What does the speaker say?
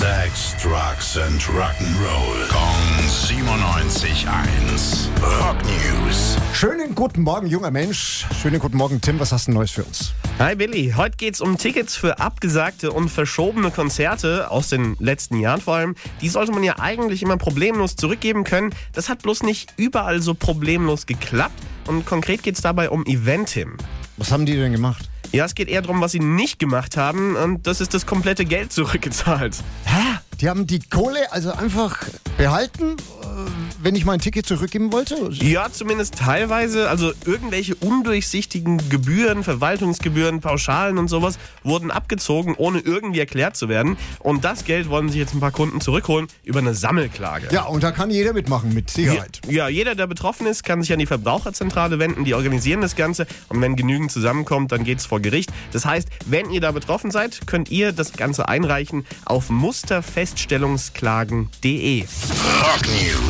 Sex, Drugs and Rock'n'Roll. Kong 97.1. Rock News. Schönen guten Morgen, junger Mensch. Schönen guten Morgen, Tim. Was hast du Neues für uns? Hi Billy, heute geht's um Tickets für abgesagte und verschobene Konzerte aus den letzten Jahren vor allem. Die sollte man ja eigentlich immer problemlos zurückgeben können. Das hat bloß nicht überall so problemlos geklappt. Und konkret geht's dabei um Eventim. Was haben die denn gemacht? Ja, es geht eher darum, was sie nicht gemacht haben. Und das ist das komplette Geld zurückgezahlt. Hä? Die haben die Kohle also einfach behalten, wenn ich mein Ticket zurückgeben wollte? Ja, zumindest teilweise. Also irgendwelche undurchsichtigen Gebühren, Verwaltungsgebühren, Pauschalen und sowas wurden abgezogen, ohne irgendwie erklärt zu werden. Und das Geld wollen sich jetzt ein paar Kunden zurückholen über eine Sammelklage. Ja, und da kann jeder mitmachen, mit Sicherheit. Ja, jeder, der betroffen ist, kann sich an die Verbraucherzentrale wenden. Die organisieren das Ganze. Und wenn genügend zusammenkommt, dann geht es vor Gericht. Das heißt, wenn ihr da betroffen seid, könnt ihr das Ganze einreichen auf musterfeststellungsklagen.de. Rock News.